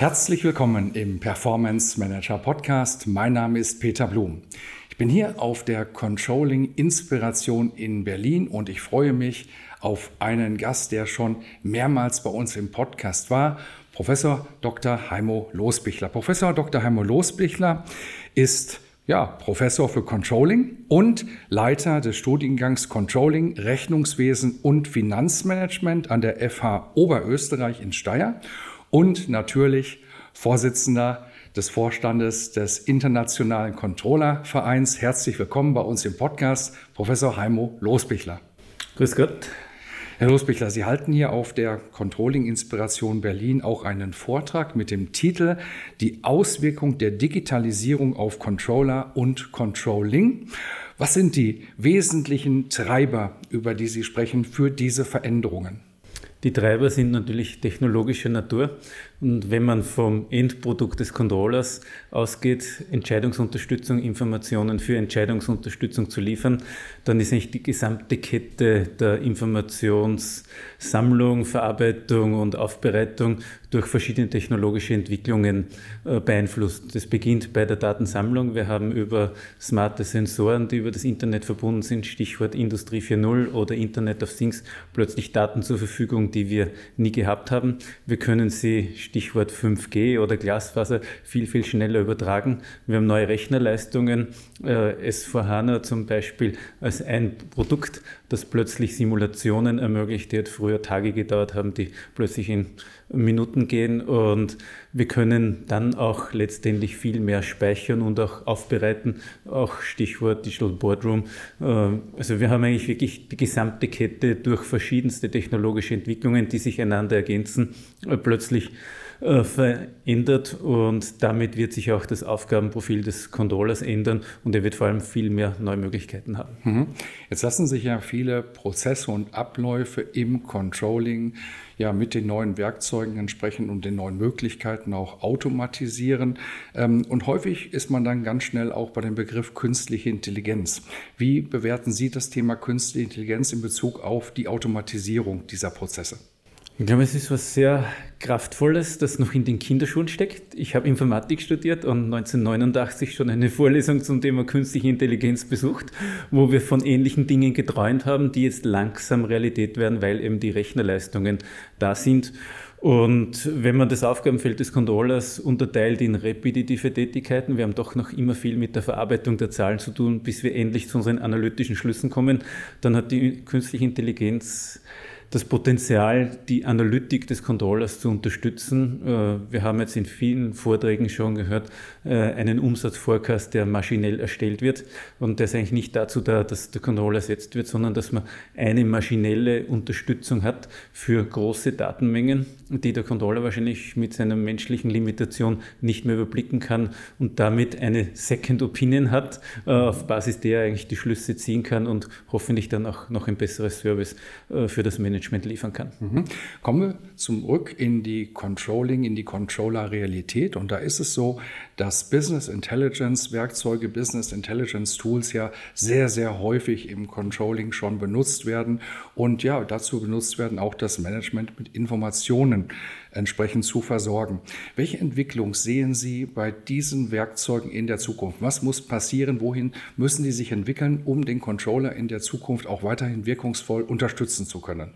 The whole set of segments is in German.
Herzlich willkommen im Performance Manager Podcast. Mein Name ist Peter Blum. Ich bin hier auf der Controlling Inspiration in Berlin und ich freue mich auf einen Gast, der schon mehrmals bei uns im Podcast war, Professor Dr. Heimo Losbichler. Professor Dr. Heimo Losbichler ist ja, Professor für Controlling und Leiter des Studiengangs Controlling, Rechnungswesen und Finanzmanagement an der FH Oberösterreich in Steyr und natürlich Vorsitzender des Vorstandes des Internationalen Controllervereins. Herzlich willkommen bei uns im Podcast, Professor Heimo Losbichler. Grüß Gott. Herr Losbichler, Sie halten hier auf der Controlling Inspiration Berlin auch einen Vortrag mit dem Titel Die Auswirkung der Digitalisierung auf Controller und Controlling. Was sind die wesentlichen Treiber, über die Sie sprechen, für diese Veränderungen? Die Treiber sind natürlich technologischer Natur. Und wenn man vom Endprodukt des Controllers ausgeht, Entscheidungsunterstützung, Informationen für Entscheidungsunterstützung zu liefern, dann ist eigentlich die gesamte Kette der Informationssammlung, Verarbeitung und Aufbereitung durch verschiedene technologische Entwicklungen äh, beeinflusst. Das beginnt bei der Datensammlung. Wir haben über smarte Sensoren, die über das Internet verbunden sind, Stichwort Industrie 4.0 oder Internet of Things, plötzlich Daten zur Verfügung, die wir nie gehabt haben. Wir können sie Stichwort 5G oder Glasfaser, viel, viel schneller übertragen. Wir haben neue Rechnerleistungen, äh, S4HANA zum Beispiel als ein Produkt, das plötzlich Simulationen ermöglicht, die hat früher Tage gedauert haben, die plötzlich in Minuten gehen und wir können dann auch letztendlich viel mehr speichern und auch aufbereiten, auch Stichwort Digital Boardroom. Äh, also wir haben eigentlich wirklich die gesamte Kette durch verschiedenste technologische Entwicklungen, die sich einander ergänzen, äh, plötzlich äh, verändert und damit wird sich auch das Aufgabenprofil des Controllers ändern und er wird vor allem viel mehr neue Möglichkeiten haben. Mhm. Jetzt lassen sich ja viele Prozesse und Abläufe im Controlling ja mit den neuen Werkzeugen entsprechend und den neuen Möglichkeiten auch automatisieren. Ähm, und häufig ist man dann ganz schnell auch bei dem Begriff künstliche Intelligenz. Wie bewerten Sie das Thema künstliche Intelligenz in Bezug auf die Automatisierung dieser Prozesse? Ich glaube, es ist was sehr Kraftvolles, das noch in den Kinderschuhen steckt. Ich habe Informatik studiert und 1989 schon eine Vorlesung zum Thema künstliche Intelligenz besucht, wo wir von ähnlichen Dingen geträumt haben, die jetzt langsam Realität werden, weil eben die Rechnerleistungen da sind. Und wenn man das Aufgabenfeld des Controllers unterteilt in repetitive Tätigkeiten, wir haben doch noch immer viel mit der Verarbeitung der Zahlen zu tun, bis wir endlich zu unseren analytischen Schlüssen kommen, dann hat die künstliche Intelligenz das Potenzial, die Analytik des Controllers zu unterstützen. Äh, wir haben jetzt in vielen Vorträgen schon gehört, äh, einen Umsatzforecast, der maschinell erstellt wird. Und der ist eigentlich nicht dazu da, dass der Controller ersetzt wird, sondern dass man eine maschinelle Unterstützung hat für große Datenmengen, die der Controller wahrscheinlich mit seiner menschlichen Limitation nicht mehr überblicken kann und damit eine Second Opinion hat, äh, auf Basis der er eigentlich die Schlüsse ziehen kann und hoffentlich dann auch noch ein besseres Service für das Management Management liefern kann. Mhm. Kommen wir zurück in die Controlling, in die Controller-Realität. Und da ist es so, dass Business Intelligence Werkzeuge, Business Intelligence Tools ja sehr, sehr häufig im Controlling schon benutzt werden. Und ja, dazu benutzt werden auch das Management mit Informationen entsprechend zu versorgen. Welche Entwicklung sehen Sie bei diesen Werkzeugen in der Zukunft? Was muss passieren? Wohin müssen die sich entwickeln, um den Controller in der Zukunft auch weiterhin wirkungsvoll unterstützen zu können?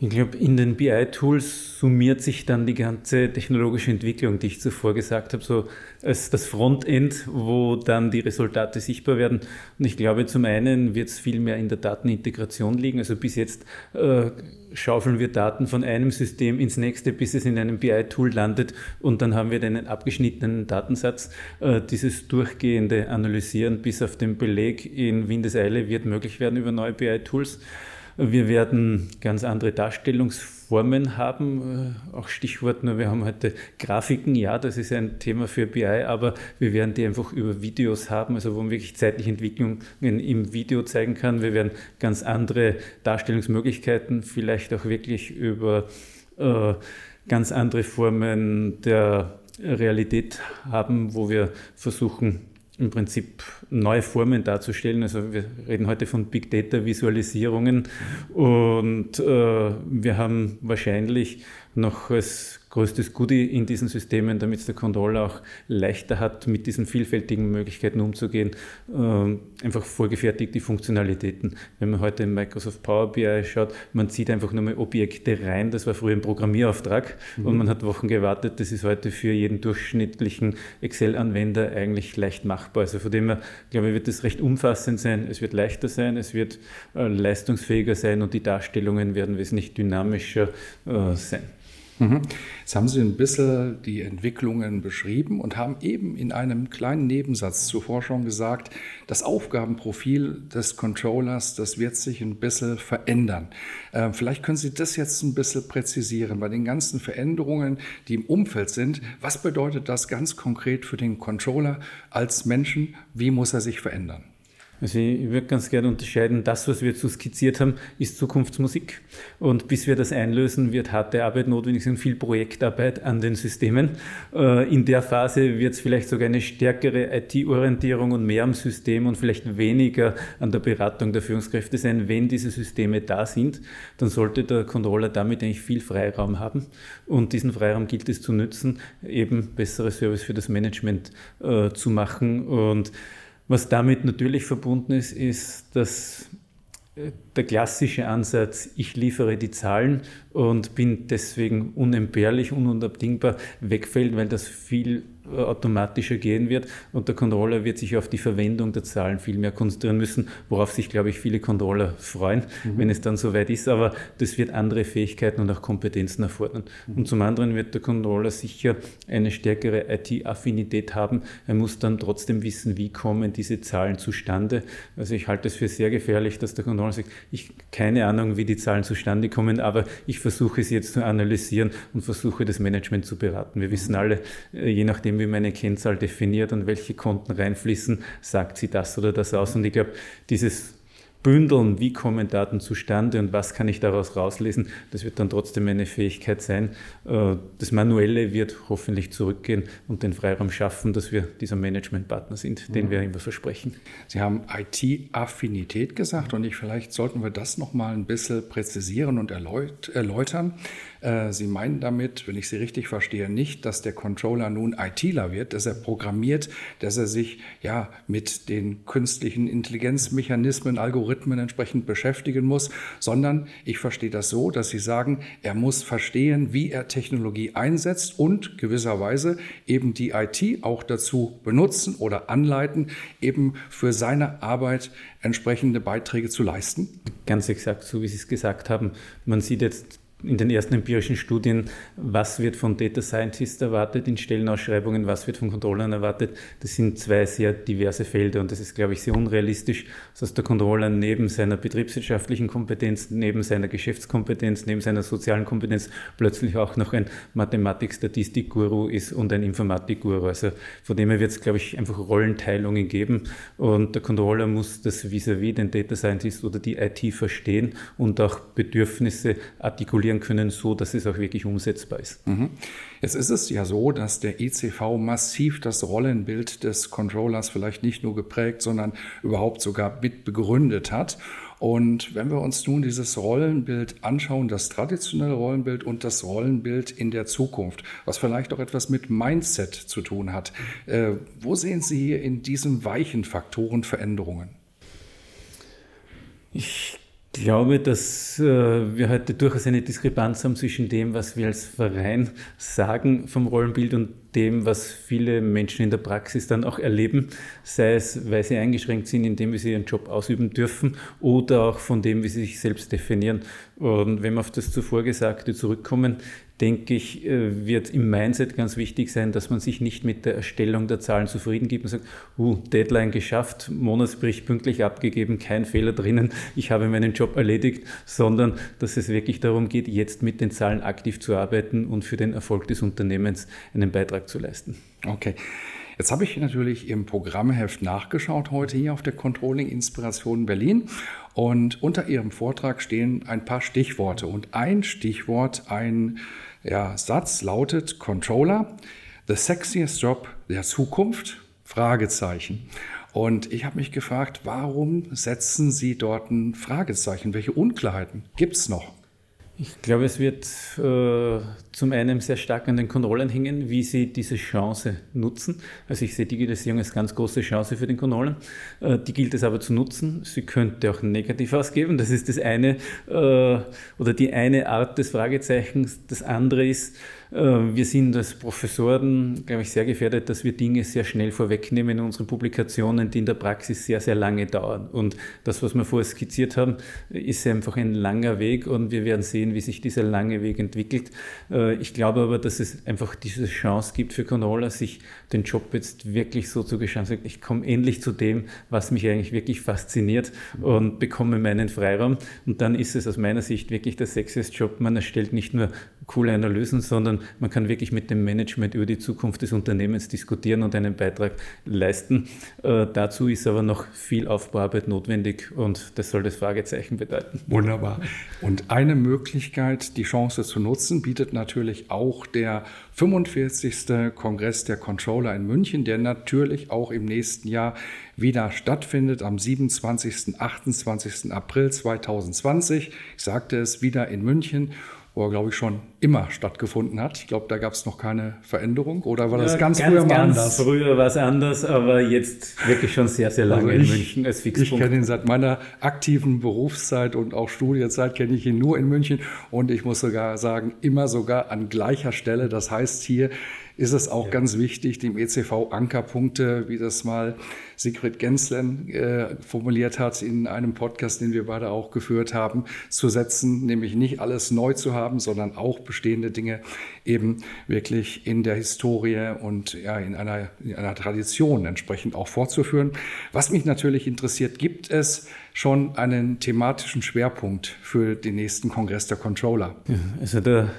Ich glaube, in den BI-Tools summiert sich dann die ganze technologische Entwicklung, die ich zuvor gesagt habe, so als das Frontend, wo dann die Resultate sichtbar werden. Und ich glaube, zum einen wird es viel mehr in der Datenintegration liegen. Also bis jetzt äh, schaufeln wir Daten von einem System ins nächste, bis es in einem BI-Tool landet und dann haben wir einen abgeschnittenen Datensatz. Äh, dieses durchgehende Analysieren bis auf den Beleg in Windeseile wird möglich werden über neue BI-Tools. Wir werden ganz andere Darstellungsformen haben. Äh, auch Stichwort nur, wir haben heute Grafiken, ja, das ist ein Thema für BI, aber wir werden die einfach über Videos haben, also wo man wirklich zeitliche Entwicklungen im Video zeigen kann. Wir werden ganz andere Darstellungsmöglichkeiten, vielleicht auch wirklich über äh, ganz andere Formen der Realität haben, wo wir versuchen, im Prinzip neue Formen darzustellen. Also wir reden heute von Big Data Visualisierungen und äh, wir haben wahrscheinlich noch als größtes Goodie in diesen Systemen, damit es der Controller auch leichter hat, mit diesen vielfältigen Möglichkeiten umzugehen, ähm, einfach vorgefertigt die Funktionalitäten. Wenn man heute in Microsoft Power BI schaut, man zieht einfach nur mal Objekte rein, das war früher ein Programmierauftrag mhm. und man hat Wochen gewartet, das ist heute für jeden durchschnittlichen Excel-Anwender eigentlich leicht machbar. Also von dem her, glaube ich, wird es recht umfassend sein, es wird leichter sein, es wird äh, leistungsfähiger sein und die Darstellungen werden wesentlich dynamischer äh, sein. Mhm. Jetzt haben Sie ein bisschen die Entwicklungen beschrieben und haben eben in einem kleinen Nebensatz zuvor schon gesagt, das Aufgabenprofil des Controllers, das wird sich ein bisschen verändern. Äh, vielleicht können Sie das jetzt ein bisschen präzisieren bei den ganzen Veränderungen, die im Umfeld sind. Was bedeutet das ganz konkret für den Controller als Menschen? Wie muss er sich verändern? Also ich würde ganz gerne unterscheiden, das, was wir so skizziert haben, ist Zukunftsmusik. Und bis wir das einlösen, wird harte Arbeit notwendig sein, viel Projektarbeit an den Systemen. Äh, in der Phase wird es vielleicht sogar eine stärkere IT-Orientierung und mehr am System und vielleicht weniger an der Beratung der Führungskräfte sein. Wenn diese Systeme da sind, dann sollte der Controller damit eigentlich viel Freiraum haben. Und diesen Freiraum gilt es zu nützen, eben bessere Service für das Management äh, zu machen. Und was damit natürlich verbunden ist, ist, dass äh, der klassische Ansatz, ich liefere die Zahlen und bin deswegen unentbehrlich, ununabdingbar, wegfällt, weil das viel automatischer gehen wird und der Controller wird sich auf die Verwendung der Zahlen viel mehr konzentrieren müssen, worauf sich, glaube ich, viele Controller freuen, mhm. wenn es dann soweit ist. Aber das wird andere Fähigkeiten und auch Kompetenzen erfordern. Mhm. Und zum anderen wird der Controller sicher eine stärkere IT-Affinität haben. Er muss dann trotzdem wissen, wie kommen diese Zahlen zustande. Also ich halte es für sehr gefährlich, dass der Controller sagt, ich keine Ahnung, wie die Zahlen zustande kommen, aber ich versuche sie jetzt zu analysieren und versuche das Management zu beraten. Wir wissen alle, äh, je nachdem, nachdem, wie man eine Kennzahl definiert und welche Konten reinfließen, sagt sie das oder das aus. Und ich glaube, dieses bündeln, wie kommen Daten zustande und was kann ich daraus rauslesen, das wird dann trotzdem eine Fähigkeit sein. Äh, das Manuelle wird hoffentlich zurückgehen und den Freiraum schaffen, dass wir dieser Managementpartner sind, den mhm. wir immer versprechen. Sie haben IT-Affinität gesagt und ich, vielleicht sollten wir das nochmal ein bisschen präzisieren und erläutern. Äh, Sie meinen damit, wenn ich Sie richtig verstehe, nicht, dass der Controller nun ITler wird, dass er programmiert, dass er sich ja mit den künstlichen Intelligenzmechanismen, Algorithmen entsprechend beschäftigen muss, sondern ich verstehe das so, dass Sie sagen, er muss verstehen, wie er Technologie einsetzt und gewisserweise eben die IT auch dazu benutzen oder anleiten, eben für seine Arbeit entsprechende Beiträge zu leisten? Ganz exakt, so wie Sie es gesagt haben. Man sieht jetzt in den ersten empirischen Studien, was wird von Data Scientists erwartet in Stellenausschreibungen, was wird von Controllern erwartet. Das sind zwei sehr diverse Felder und das ist, glaube ich, sehr unrealistisch, dass der Controller neben seiner betriebswirtschaftlichen Kompetenz, neben seiner Geschäftskompetenz, neben seiner sozialen Kompetenz plötzlich auch noch ein Mathematik-Statistik-Guru ist und ein Informatik-Guru. Also von dem her wird es, glaube ich, einfach Rollenteilungen geben und der Controller muss das vis-à-vis -vis den Data Scientist oder die IT verstehen und auch Bedürfnisse artikulieren formulieren können, so dass es auch wirklich umsetzbar ist. Mhm. Jetzt ist es ja so, dass der ECV massiv das Rollenbild des Controllers vielleicht nicht nur geprägt, sondern überhaupt sogar mit begründet hat. Und wenn wir uns nun dieses Rollenbild anschauen, das traditionelle Rollenbild und das Rollenbild in der Zukunft, was vielleicht auch etwas mit Mindset zu tun hat, äh, wo sehen Sie hier in diesen weichen Faktoren Veränderungen? Ich glaube, dass äh, wir heute durchaus eine Diskrepanz haben zwischen dem, was wir als Verein sagen vom Rollenbild und dem, was viele Menschen in der Praxis dann auch erleben, sei es, weil sie eingeschränkt sind, indem sie ihren Job ausüben dürfen oder auch von dem, wie sie sich selbst definieren. Und wenn wir auf das zuvor Gesagte zurückkommen, denke ich, äh, wird im Mindset ganz wichtig sein, dass man sich nicht mit der Erstellung der Zahlen zufrieden gibt und sagt, uh, Deadline geschafft, Monatsbericht pünktlich abgegeben, kein Fehler drinnen, ich habe meinen Job erledigt, sondern dass es wirklich darum geht, jetzt mit den Zahlen aktiv zu arbeiten und für den Erfolg des Unternehmens einen Beitrag zu leisten. Okay. Jetzt habe ich natürlich im Programmheft nachgeschaut heute hier auf der Controlling Inspiration Berlin und unter Ihrem Vortrag stehen ein paar Stichworte und ein Stichwort, ein ja, Satz lautet Controller, the sexiest job der Zukunft? Fragezeichen. Und ich habe mich gefragt, warum setzen Sie dort ein Fragezeichen? Welche Unklarheiten gibt es noch? Ich glaube, es wird äh, zum einen sehr stark an den Kontrollen hängen, wie sie diese Chance nutzen. Also ich sehe Digitalisierung als ganz große Chance für den Kontrollen. Äh, die gilt es aber zu nutzen. Sie könnte auch negativ ausgeben. Das ist das eine äh, oder die eine Art des Fragezeichens. Das andere ist, äh, wir sind als Professoren, glaube ich, sehr gefährdet, dass wir Dinge sehr schnell vorwegnehmen in unseren Publikationen, die in der Praxis sehr, sehr lange dauern. Und das, was wir vorher skizziert haben, ist einfach ein langer Weg und wir werden sehen, wie sich dieser lange Weg entwickelt. Äh, ich glaube aber, dass es einfach diese Chance gibt für Controller, sich den Job jetzt wirklich so zu gestalten. Ich komme endlich zu dem, was mich eigentlich wirklich fasziniert und bekomme meinen Freiraum. Und dann ist es aus meiner Sicht wirklich der sexiest Job. Man erstellt nicht nur coole Analysen, sondern man kann wirklich mit dem Management über die Zukunft des Unternehmens diskutieren und einen Beitrag leisten. Äh, dazu ist aber noch viel Aufbauarbeit notwendig und das soll das Fragezeichen bedeuten. Wunderbar. Und eine Möglichkeit, die Chance zu nutzen, bietet natürlich auch der 45. Kongress der Controller in München, der natürlich auch im nächsten Jahr wieder stattfindet am 27. 28. April 2020. Ich sagte es wieder in München wo er, glaube ich, schon immer stattgefunden hat. Ich glaube, da gab es noch keine Veränderung. Oder war das ja, ganz, ganz, früher mal ganz anders? Früher war es anders, aber jetzt wirklich schon sehr, sehr lange also ich, in München als Fixpunkt. Ich kenne ihn seit meiner aktiven Berufszeit und auch Studienzeit kenne ich ihn nur in München. Und ich muss sogar sagen, immer sogar an gleicher Stelle. Das heißt hier ist es auch ja. ganz wichtig, dem ECV Ankerpunkte, wie das mal Sigrid Genslen äh, formuliert hat in einem Podcast, den wir beide auch geführt haben, zu setzen, nämlich nicht alles neu zu haben, sondern auch bestehende Dinge eben wirklich in der Historie und ja, in einer, in einer Tradition entsprechend auch fortzuführen. Was mich natürlich interessiert, gibt es schon einen thematischen Schwerpunkt für den nächsten Kongress der Controller? Ja, also der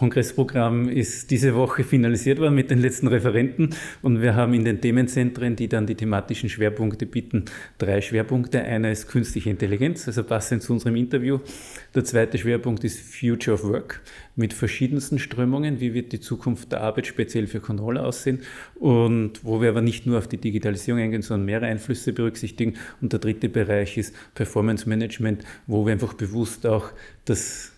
Kongressprogramm ist diese Woche finalisiert worden mit den letzten Referenten und wir haben in den Themenzentren, die dann die thematischen Schwerpunkte bieten, drei Schwerpunkte. Einer ist künstliche Intelligenz, also passend zu unserem Interview. Der zweite Schwerpunkt ist Future of Work mit verschiedensten Strömungen. Wie wird die Zukunft der Arbeit speziell für Controller aussehen? Und wo wir aber nicht nur auf die Digitalisierung eingehen, sondern mehrere Einflüsse berücksichtigen. Und der dritte Bereich ist Performance Management, wo wir einfach bewusst auch das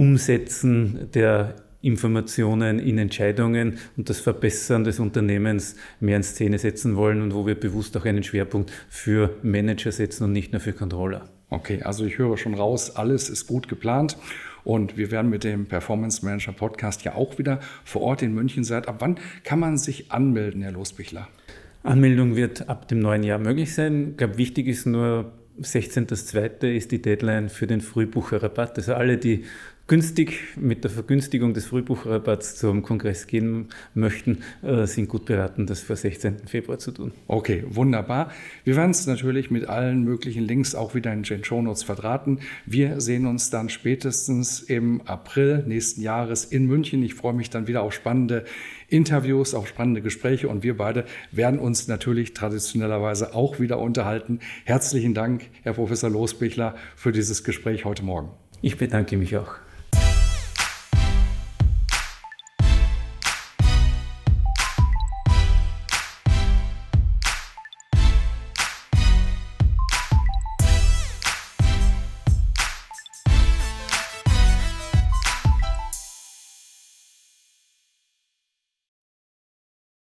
Umsetzen der Informationen in Entscheidungen und das Verbessern des Unternehmens mehr in Szene setzen wollen und wo wir bewusst auch einen Schwerpunkt für Manager setzen und nicht nur für Controller. Okay, also ich höre schon raus, alles ist gut geplant und wir werden mit dem Performance Manager Podcast ja auch wieder vor Ort in München sein. Ab wann kann man sich anmelden, Herr Losbichler? Anmeldung wird ab dem neuen Jahr möglich sein. Ich glaube, wichtig ist nur, 16.02. ist die Deadline für den Frühbucherrabatt. Also alle, die günstig mit der Vergünstigung des Frühbucherrabatts zum Kongress gehen möchten, äh, sind gut beraten, das vor 16. Februar zu tun. Okay, wunderbar. Wir werden es natürlich mit allen möglichen Links auch wieder in den Show Notes verdrahten. Wir sehen uns dann spätestens im April nächsten Jahres in München. Ich freue mich dann wieder auf spannende Interviews, auf spannende Gespräche und wir beide werden uns natürlich traditionellerweise auch wieder unterhalten. Herzlichen Dank, Herr Professor Losbichler, für dieses Gespräch heute Morgen. Ich bedanke mich auch.